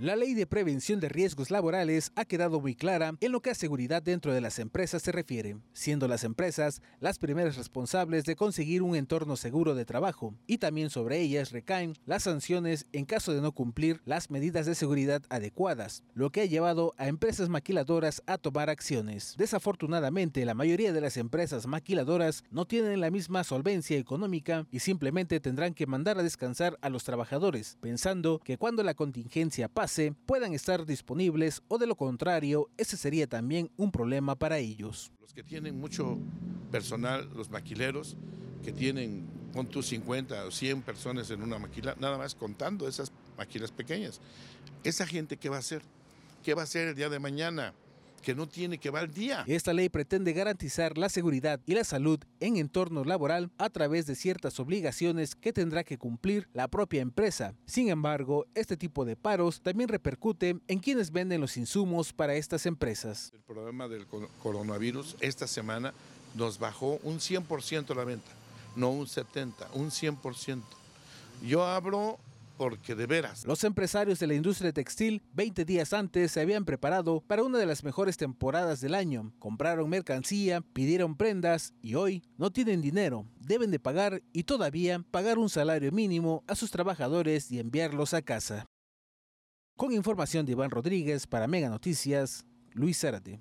La ley de prevención de riesgos laborales ha quedado muy clara en lo que a seguridad dentro de las empresas se refiere, siendo las empresas las primeras responsables de conseguir un entorno seguro de trabajo y también sobre ellas recaen las sanciones en caso de no cumplir las medidas de seguridad adecuadas, lo que ha llevado a empresas maquiladoras a tomar acciones. Desafortunadamente, la mayoría de las empresas maquiladoras no tienen la misma solvencia económica y simplemente tendrán que mandar a descansar a los trabajadores, pensando que cuando la contingencia pase, puedan estar disponibles o de lo contrario, ese sería también un problema para ellos. Los que tienen mucho personal, los maquileros, que tienen, con tus 50 o 100 personas en una maquila, nada más contando esas maquilas pequeñas. ¿Esa gente qué va a hacer? ¿Qué va a hacer el día de mañana? Que no tiene que va al día. Esta ley pretende garantizar la seguridad y la salud en entorno laboral a través de ciertas obligaciones que tendrá que cumplir la propia empresa. Sin embargo, este tipo de paros también repercute en quienes venden los insumos para estas empresas. El problema del coronavirus esta semana nos bajó un 100% la venta, no un 70%, un 100%. Yo abro porque de veras. Los empresarios de la industria textil 20 días antes se habían preparado para una de las mejores temporadas del año. Compraron mercancía, pidieron prendas y hoy no tienen dinero. Deben de pagar y todavía pagar un salario mínimo a sus trabajadores y enviarlos a casa. Con información de Iván Rodríguez para Mega Noticias, Luis Zárate.